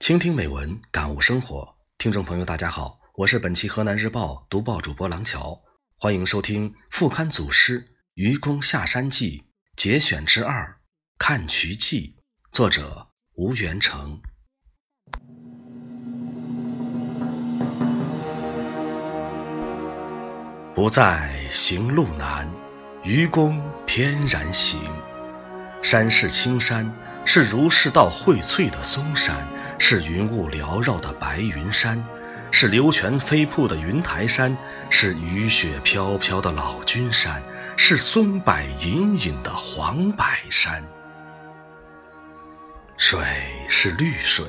倾听美文，感悟生活。听众朋友，大家好，我是本期河南日报读报主播郎桥，欢迎收听副刊组诗《愚公下山记》节选之二《看渠记》，作者吴元成。不再行路难，愚公翩然行。山是青山，是儒释道荟萃的嵩山。是云雾缭绕的白云山，是流泉飞瀑的云台山，是雨雪飘飘的老君山，是松柏隐隐的黄柏山。水是绿水，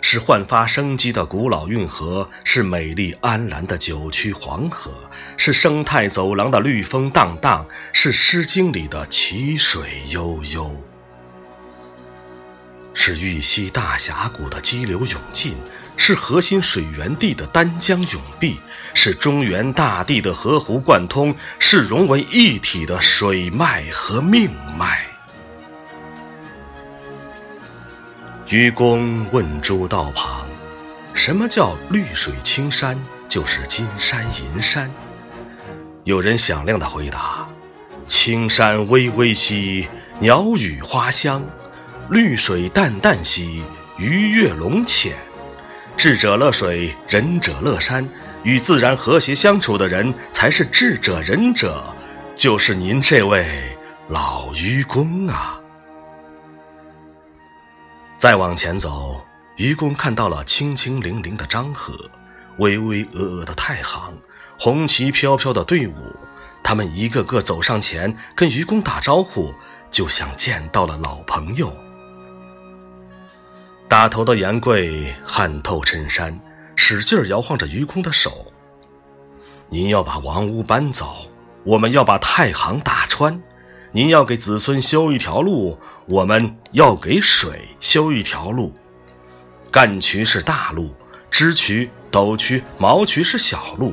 是焕发生机的古老运河，是美丽安澜的九曲黄河，是生态走廊的绿风荡荡，是《诗经》里的奇水悠悠。是玉溪大峡谷的激流勇进，是核心水源地的丹江永碧，是中原大地的河湖贯通，是融为一体的水脉和命脉。愚公问诸道旁：“什么叫绿水青山？就是金山银山。”有人响亮的回答：“青山巍巍兮，鸟语花香。”绿水淡淡兮，鱼跃龙潜。智者乐水，仁者乐山。与自然和谐相处的人，才是智者仁者，就是您这位老愚公啊！再往前走，愚公看到了清清灵灵的漳河，巍巍峨峨的太行，红旗飘飘的队伍。他们一个个走上前，跟愚公打招呼，就像见到了老朋友。打头的严贵汗透衬衫，使劲摇晃着愚公的手。您要把王屋搬走，我们要把太行打穿。您要给子孙修一条路，我们要给水修一条路。干渠是大路，支渠、斗渠、毛渠是小路，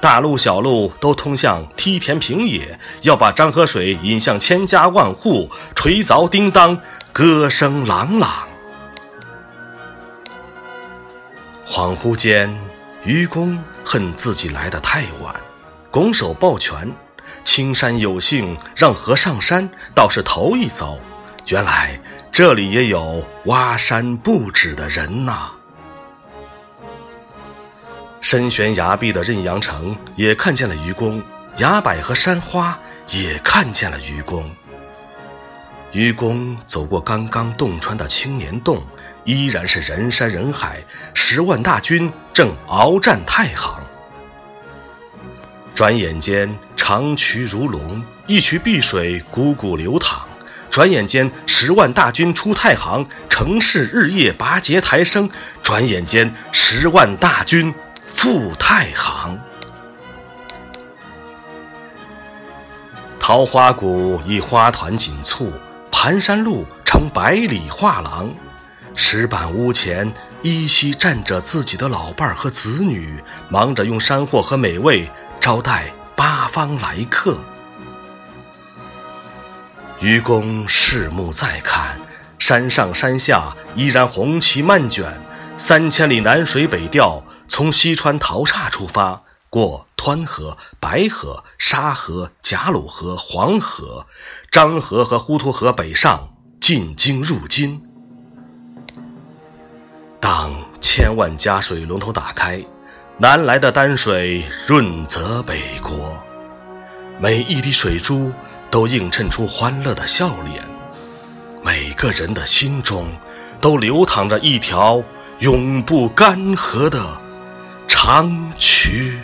大路小路都通向梯田平野。要把漳河水引向千家万户，锤凿叮当，歌声朗朗。恍惚间，愚公恨自己来得太晚，拱手抱拳：“青山有幸让河上山，倒是头一遭。原来这里也有挖山不止的人呐！”身悬崖壁的任阳城也看见了愚公，崖柏和山花也看见了愚公。愚公走过刚刚洞穿的青年洞。依然是人山人海，十万大军正鏖战太行。转眼间，长渠如龙，一渠碧水汩汩流淌。转眼间，十万大军出太行，城市日夜拔节抬升。转眼间，十万大军赴太行。桃花谷已花团锦簇，盘山路成百里画廊。石板屋前，依稀站着自己的老伴儿和子女，忙着用山货和美味招待八方来客。愚公拭目再看，山上山下依然红旗漫卷。三千里南水北调，从西川桃岔出发，过湍河、白河、沙河、贾鲁河、黄河、漳河和滹沱河北上，进京入津。当千万家水龙头打开，南来的丹水润泽北国，每一滴水珠都映衬出欢乐的笑脸，每个人的心中都流淌着一条永不干涸的长渠。